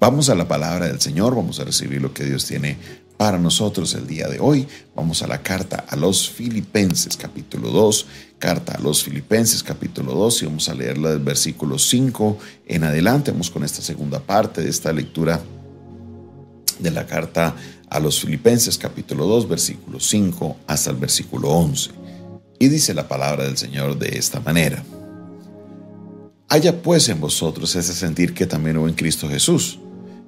Vamos a la palabra del Señor, vamos a recibir lo que Dios tiene para nosotros el día de hoy. Vamos a la carta a los Filipenses capítulo 2, carta a los Filipenses capítulo 2 y vamos a leerla del versículo 5 en adelante. Vamos con esta segunda parte de esta lectura de la carta a los Filipenses capítulo 2 versículo 5 hasta el versículo 11. Y dice la palabra del Señor de esta manera. Haya pues en vosotros ese sentir que también hubo en Cristo Jesús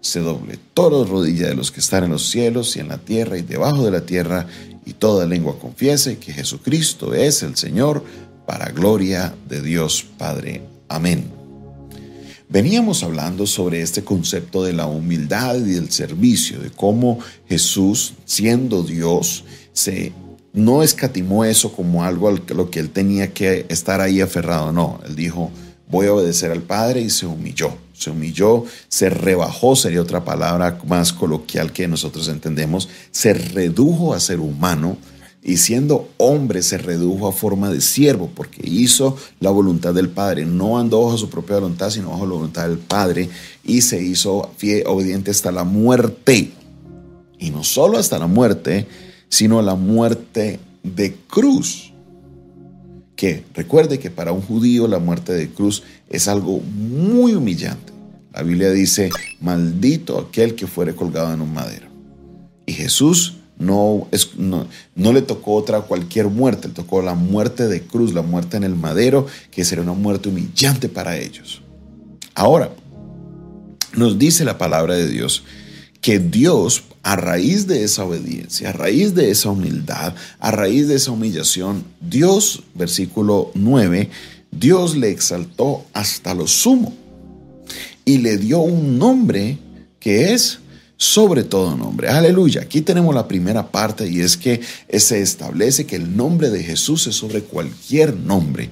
se doble toda rodilla de los que están en los cielos y en la tierra y debajo de la tierra, y toda lengua confiese que Jesucristo es el Señor, para gloria de Dios Padre. Amén. Veníamos hablando sobre este concepto de la humildad y del servicio, de cómo Jesús, siendo Dios, se no escatimó eso como algo a lo que él tenía que estar ahí aferrado, no, él dijo, voy a obedecer al Padre y se humilló se humilló, se rebajó, sería otra palabra más coloquial que nosotros entendemos, se redujo a ser humano y siendo hombre se redujo a forma de siervo porque hizo la voluntad del Padre, no andó bajo su propia voluntad, sino bajo la voluntad del Padre y se hizo fiel, obediente hasta la muerte. Y no solo hasta la muerte, sino la muerte de cruz. Que recuerde que para un judío la muerte de cruz es algo muy humillante. La Biblia dice, maldito aquel que fuere colgado en un madero. Y Jesús no, es, no, le tocó otra cualquier muerte, le tocó la muerte de cruz, la muerte en el madero, que sería una muerte humillante para ellos. Ahora, nos dice la palabra de Dios que Dios, a raíz de esa obediencia, a raíz de esa humildad, a raíz de esa humillación, Dios, versículo 9, Dios le exaltó hasta lo sumo y le dio un nombre que es sobre todo nombre. Aleluya. Aquí tenemos la primera parte y es que se establece que el nombre de Jesús es sobre cualquier nombre.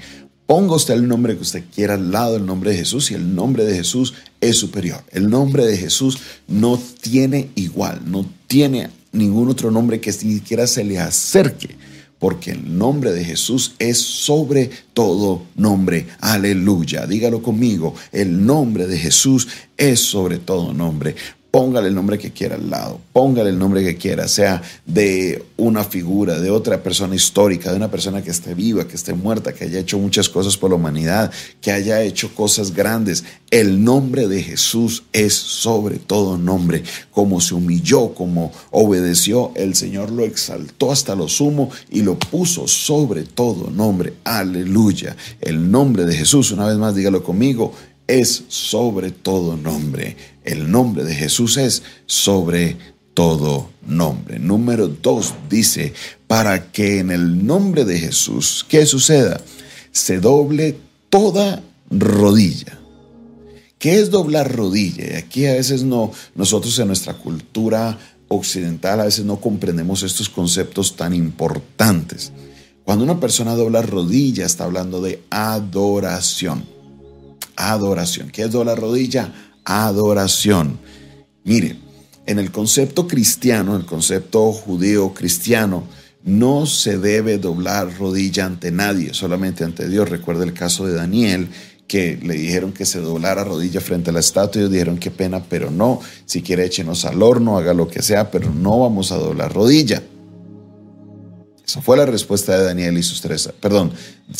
Ponga usted el nombre que usted quiera al lado del nombre de Jesús y el nombre de Jesús es superior. El nombre de Jesús no tiene igual, no tiene ningún otro nombre que siquiera se le acerque porque el nombre de Jesús es sobre todo nombre. Aleluya. Dígalo conmigo. El nombre de Jesús es sobre todo nombre póngale el nombre que quiera al lado, póngale el nombre que quiera, sea de una figura, de otra persona histórica, de una persona que esté viva, que esté muerta, que haya hecho muchas cosas por la humanidad, que haya hecho cosas grandes. El nombre de Jesús es sobre todo nombre. Como se humilló, como obedeció, el Señor lo exaltó hasta lo sumo y lo puso sobre todo nombre. Aleluya. El nombre de Jesús, una vez más dígalo conmigo, es sobre todo nombre. El nombre de Jesús es sobre todo nombre. Número dos dice, para que en el nombre de Jesús, ¿qué suceda? Se doble toda rodilla. ¿Qué es doblar rodilla? Y aquí a veces no, nosotros en nuestra cultura occidental a veces no comprendemos estos conceptos tan importantes. Cuando una persona dobla rodilla está hablando de adoración adoración. ¿Qué es doblar rodilla? Adoración. Mire, en el concepto cristiano, en el concepto judío cristiano, no se debe doblar rodilla ante nadie, solamente ante Dios. Recuerda el caso de Daniel, que le dijeron que se doblara rodilla frente a la estatua y ellos dijeron qué pena, pero no, si quiere échenos al horno, haga lo que sea, pero no vamos a doblar rodilla. Esa fue la respuesta de Daniel y sus tres, perdón,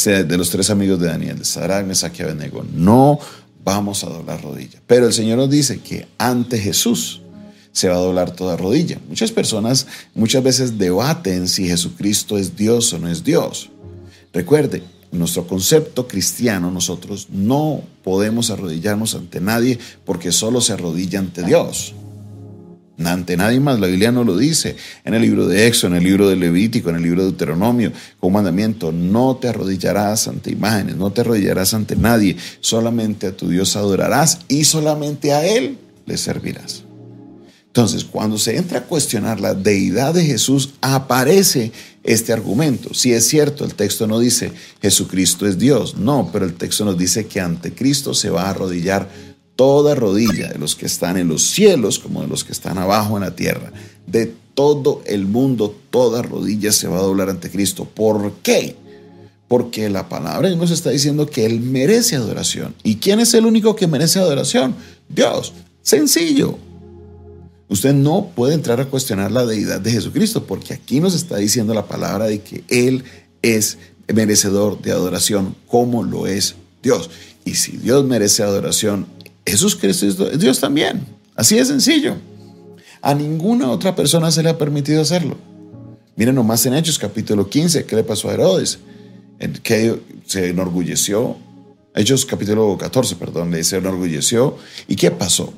de los tres amigos de Daniel, de Sadrach, Mesach y Abednego. No vamos a doblar rodilla. Pero el Señor nos dice que ante Jesús se va a doblar toda rodilla. Muchas personas muchas veces debaten si Jesucristo es Dios o no es Dios. Recuerde, nuestro concepto cristiano nosotros no podemos arrodillarnos ante nadie porque solo se arrodilla ante Dios ante nadie más. La Biblia no lo dice. En el libro de Éxodo, en el libro de Levítico, en el libro de Deuteronomio, con mandamiento, no te arrodillarás ante imágenes, no te arrodillarás ante nadie, solamente a tu Dios adorarás y solamente a Él le servirás. Entonces, cuando se entra a cuestionar la deidad de Jesús, aparece este argumento. Si es cierto, el texto no dice Jesucristo es Dios, no, pero el texto nos dice que ante Cristo se va a arrodillar toda rodilla de los que están en los cielos como de los que están abajo en la tierra. De todo el mundo, toda rodilla se va a doblar ante Cristo. ¿Por qué? Porque la palabra nos está diciendo que Él merece adoración. ¿Y quién es el único que merece adoración? Dios. Sencillo. Usted no puede entrar a cuestionar la deidad de Jesucristo porque aquí nos está diciendo la palabra de que Él es merecedor de adoración como lo es Dios. Y si Dios merece adoración, Jesucristo es Dios también. Así de sencillo. A ninguna otra persona se le ha permitido hacerlo. Miren nomás en Hechos capítulo 15, ¿qué le pasó a Herodes? Que se enorgulleció. Hechos capítulo 14, perdón, le se enorgulleció. ¿Y qué pasó?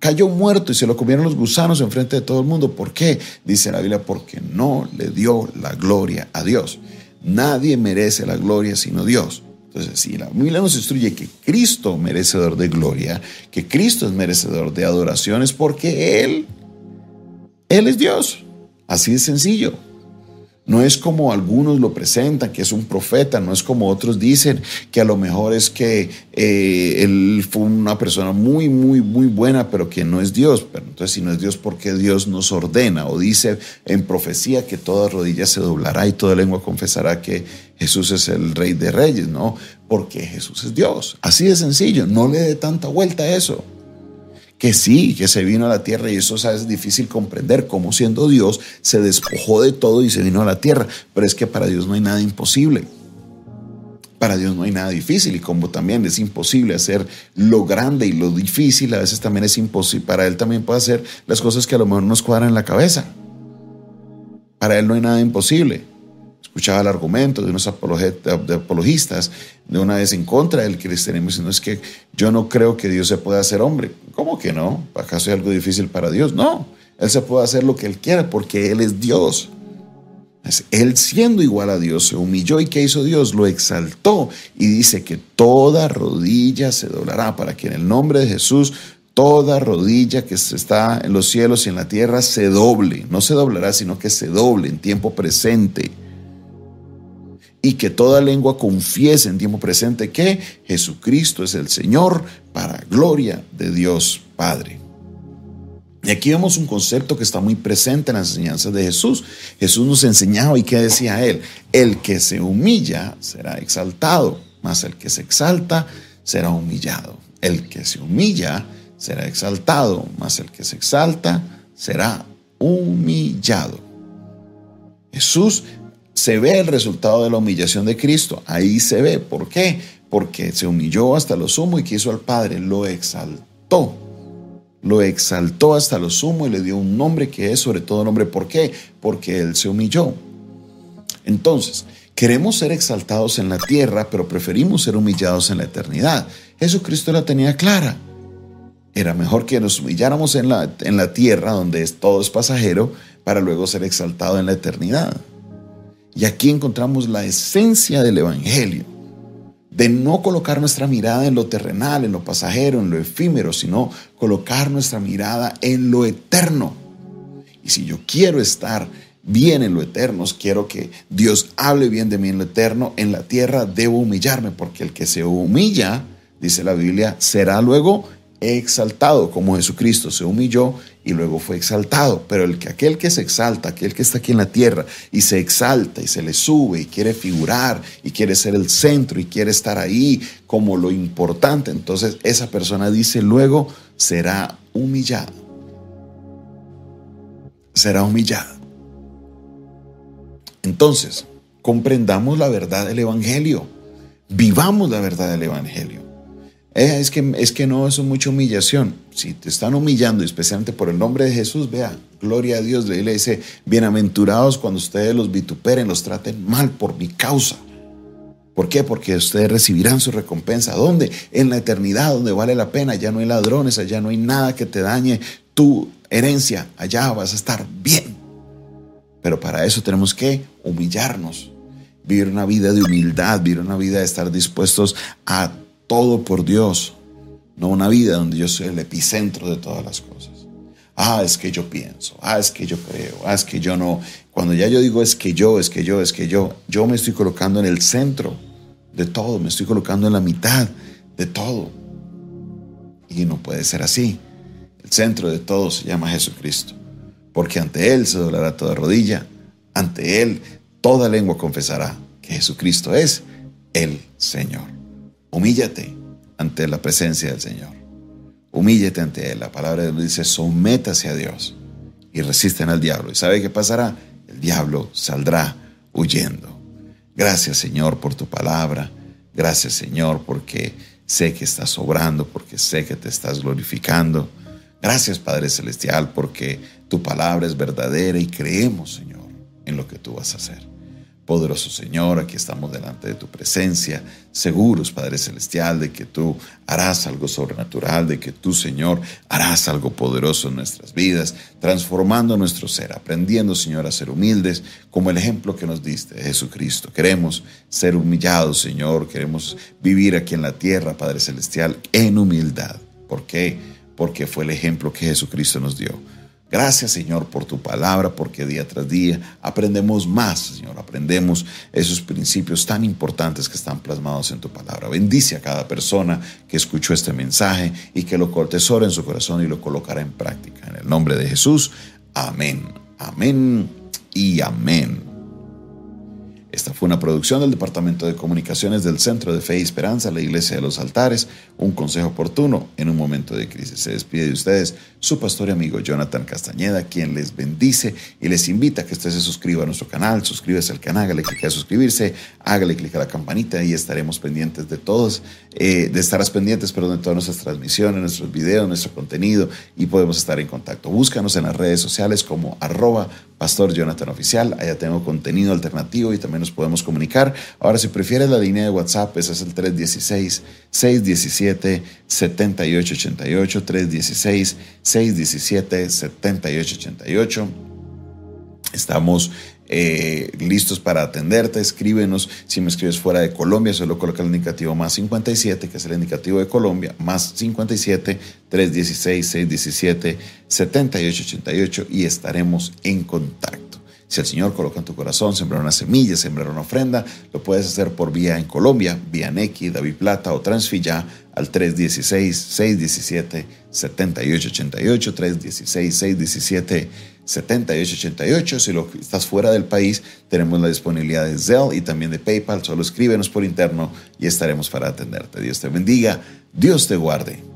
cayó muerto y se lo comieron los gusanos en frente de todo el mundo. ¿Por qué? Dice la Biblia, porque no le dio la gloria a Dios. Nadie merece la gloria sino Dios. Entonces, si la Biblia nos instruye que Cristo merecedor de gloria, que Cristo es merecedor de adoración, es porque Él, Él es Dios. Así de sencillo. No es como algunos lo presentan, que es un profeta, no es como otros dicen, que a lo mejor es que eh, él fue una persona muy, muy, muy buena, pero que no es Dios. Pero entonces, si no es Dios, ¿por qué Dios nos ordena? O dice en profecía que toda rodilla se doblará y toda lengua confesará que Jesús es el Rey de Reyes, ¿no? Porque Jesús es Dios. Así de sencillo, no le dé tanta vuelta a eso que sí, que se vino a la tierra y eso es difícil comprender cómo siendo Dios se despojó de todo y se vino a la tierra, pero es que para Dios no hay nada imposible. Para Dios no hay nada difícil y como también es imposible hacer lo grande y lo difícil, a veces también es imposible, para Él también puede hacer las cosas que a lo mejor nos cuadran en la cabeza. Para Él no hay nada imposible escuchaba el argumento de unos apologistas de una vez en contra del cristianismo diciendo es que yo no creo que Dios se pueda hacer hombre. ¿Cómo que no? ¿Acaso hay algo difícil para Dios? No, Él se puede hacer lo que Él quiera porque Él es Dios. Él siendo igual a Dios se humilló y ¿qué hizo Dios? Lo exaltó y dice que toda rodilla se doblará para que en el nombre de Jesús toda rodilla que está en los cielos y en la tierra se doble. No se doblará, sino que se doble en tiempo presente y que toda lengua confiese en tiempo presente que Jesucristo es el Señor para gloria de Dios Padre. Y aquí vemos un concepto que está muy presente en las enseñanzas de Jesús. Jesús nos enseñaba y que decía él, el que se humilla será exaltado, mas el que se exalta será humillado. El que se humilla será exaltado, mas el que se exalta será humillado. Jesús se ve el resultado de la humillación de Cristo. Ahí se ve. ¿Por qué? Porque se humilló hasta lo sumo y quiso al Padre, lo exaltó. Lo exaltó hasta lo sumo y le dio un nombre que es sobre todo nombre. ¿Por qué? Porque Él se humilló. Entonces, queremos ser exaltados en la tierra, pero preferimos ser humillados en la eternidad. Jesucristo la tenía clara. Era mejor que nos humilláramos en la, en la tierra, donde todo es pasajero, para luego ser exaltado en la eternidad. Y aquí encontramos la esencia del Evangelio, de no colocar nuestra mirada en lo terrenal, en lo pasajero, en lo efímero, sino colocar nuestra mirada en lo eterno. Y si yo quiero estar bien en lo eterno, quiero que Dios hable bien de mí en lo eterno, en la tierra debo humillarme, porque el que se humilla, dice la Biblia, será luego exaltado, como Jesucristo se humilló y luego fue exaltado. Pero el que, aquel que se exalta, aquel que está aquí en la tierra y se exalta y se le sube y quiere figurar y quiere ser el centro y quiere estar ahí como lo importante, entonces esa persona dice luego será humillado. Será humillado. Entonces, comprendamos la verdad del Evangelio. Vivamos la verdad del Evangelio. Eh, es, que, es que no, eso es mucha humillación. Si te están humillando, especialmente por el nombre de Jesús, vea, gloria a Dios. Le dice, bienaventurados cuando ustedes los vituperen, los traten mal por mi causa. ¿Por qué? Porque ustedes recibirán su recompensa. ¿Dónde? En la eternidad, donde vale la pena. Ya no hay ladrones, allá no hay nada que te dañe tu herencia. Allá vas a estar bien. Pero para eso tenemos que humillarnos, vivir una vida de humildad, vivir una vida de estar dispuestos a todo por Dios. no una vida donde yo soy el epicentro de todas las cosas. Ah, es que yo pienso, ah, es que yo creo, ah, es que yo no. Cuando ya yo digo es que yo, es que yo, es que yo, yo me estoy colocando en el centro de todo, me estoy colocando en la mitad de todo. Y no puede ser así. El centro de todo se llama Jesucristo, porque ante Él se doblará toda rodilla, ante Él toda lengua confesará que Jesucristo es el Señor. Humíllate ante la presencia del Señor. Humíllate ante Él. La palabra de Dios dice, sométase a Dios y resisten al diablo. ¿Y sabe qué pasará? El diablo saldrá huyendo. Gracias Señor por tu palabra. Gracias Señor porque sé que estás obrando, porque sé que te estás glorificando. Gracias Padre Celestial porque tu palabra es verdadera y creemos Señor en lo que tú vas a hacer. Poderoso Señor, aquí estamos delante de tu presencia, seguros, Padre Celestial, de que tú harás algo sobrenatural, de que tú, Señor, harás algo poderoso en nuestras vidas, transformando nuestro ser, aprendiendo, Señor, a ser humildes, como el ejemplo que nos diste Jesucristo. Queremos ser humillados, Señor, queremos vivir aquí en la tierra, Padre Celestial, en humildad. ¿Por qué? Porque fue el ejemplo que Jesucristo nos dio. Gracias Señor por tu palabra, porque día tras día aprendemos más, Señor, aprendemos esos principios tan importantes que están plasmados en tu palabra. Bendice a cada persona que escuchó este mensaje y que lo cortesora en su corazón y lo colocará en práctica. En el nombre de Jesús, amén, amén y amén. Esta fue una producción del Departamento de Comunicaciones del Centro de Fe y Esperanza, la Iglesia de los Altares, un consejo oportuno en un momento de crisis. Se despide de ustedes su pastor y amigo Jonathan Castañeda, quien les bendice y les invita a que usted se suscriba a nuestro canal, suscríbase al canal, hágale clic a suscribirse, hágale clic a la campanita y estaremos pendientes de todos, eh, de estarás pendientes, perdón, de todas nuestras transmisiones, nuestros videos, nuestro contenido y podemos estar en contacto. Búscanos en las redes sociales como arroba Pastor Jonathan Oficial. Allá tengo contenido alternativo y también nos podemos comunicar. Ahora, si prefieres la línea de WhatsApp, ese es el 316-617-7888. 316-617-7888. Estamos eh, listos para atenderte. Escríbenos. Si me escribes fuera de Colombia, solo coloca el indicativo más 57, que es el indicativo de Colombia, más 57 316 617 7888 y estaremos en contacto. Si el Señor coloca en tu corazón sembrar una semilla, sembrar una ofrenda, lo puedes hacer por vía en Colombia, vía Nequi, David Plata o Transfilla al 316-617-7888, 316-617-7888. Si lo estás fuera del país, tenemos la disponibilidad de Zelle y también de PayPal. Solo escríbenos por interno y estaremos para atenderte. Dios te bendiga, Dios te guarde.